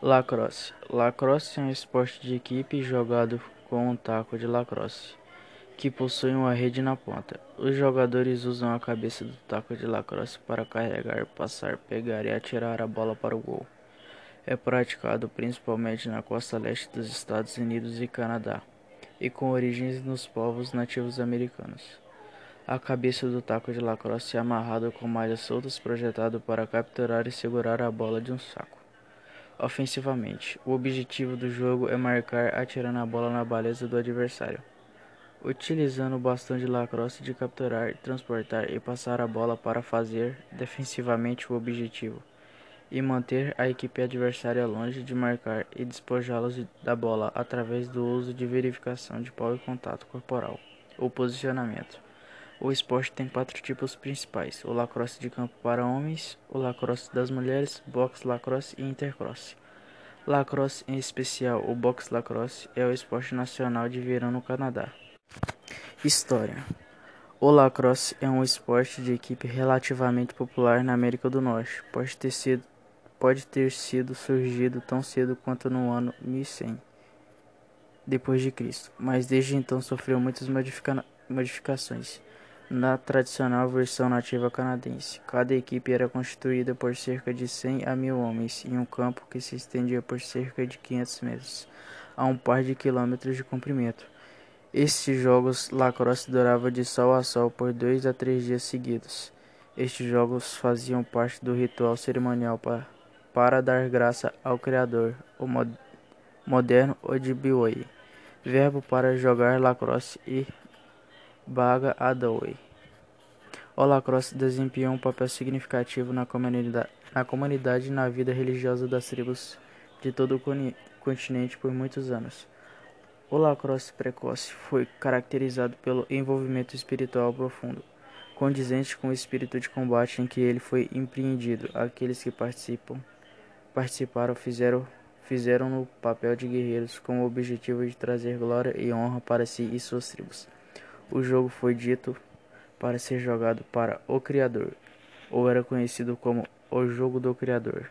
Lacrosse. Lacrosse é um esporte de equipe jogado com um taco de lacrosse, que possui uma rede na ponta. Os jogadores usam a cabeça do taco de lacrosse para carregar, passar, pegar e atirar a bola para o gol. É praticado principalmente na costa leste dos Estados Unidos e Canadá, e com origens nos povos nativos americanos. A cabeça do taco de lacrosse é amarrada com malhas soltas projetado para capturar e segurar a bola de um saco. Ofensivamente, o objetivo do jogo é marcar atirando a bola na baliza do adversário, utilizando o bastão de lacrosse de capturar, transportar e passar a bola para fazer defensivamente o objetivo e manter a equipe adversária longe de marcar e despojá-los da bola através do uso de verificação de pau e contato corporal ou posicionamento. O esporte tem quatro tipos principais: o lacrosse de campo para homens, o lacrosse das mulheres, boxe lacrosse e intercrosse. Lacrosse, em especial o boxe lacrosse, é o esporte nacional de verão no Canadá. História: O lacrosse é um esporte de equipe relativamente popular na América do Norte. Pode ter sido, pode ter sido surgido tão cedo quanto no ano 1100 depois de Cristo, mas desde então sofreu muitas modifica modificações na tradicional versão nativa canadense. Cada equipe era constituída por cerca de 100 a 1000 homens em um campo que se estendia por cerca de 500 metros, a um par de quilômetros de comprimento. Estes jogos lacrosse durava de sol a sol por dois a três dias seguidos. Estes jogos faziam parte do ritual cerimonial para, para dar graça ao Criador, o mod, moderno Ojibwe, verbo para jogar lacrosse e Baga Adaway. O lacrosse desempenhou um papel significativo na comunidade, na comunidade e na vida religiosa das tribos de todo o continente por muitos anos. O lacrosse precoce foi caracterizado pelo envolvimento espiritual profundo, condizente com o espírito de combate em que ele foi empreendido. Aqueles que participam, participaram fizeram fizeram no papel de guerreiros com o objetivo de trazer glória e honra para si e suas tribos. O jogo foi dito para ser jogado para o Criador, ou era conhecido como o Jogo do Criador.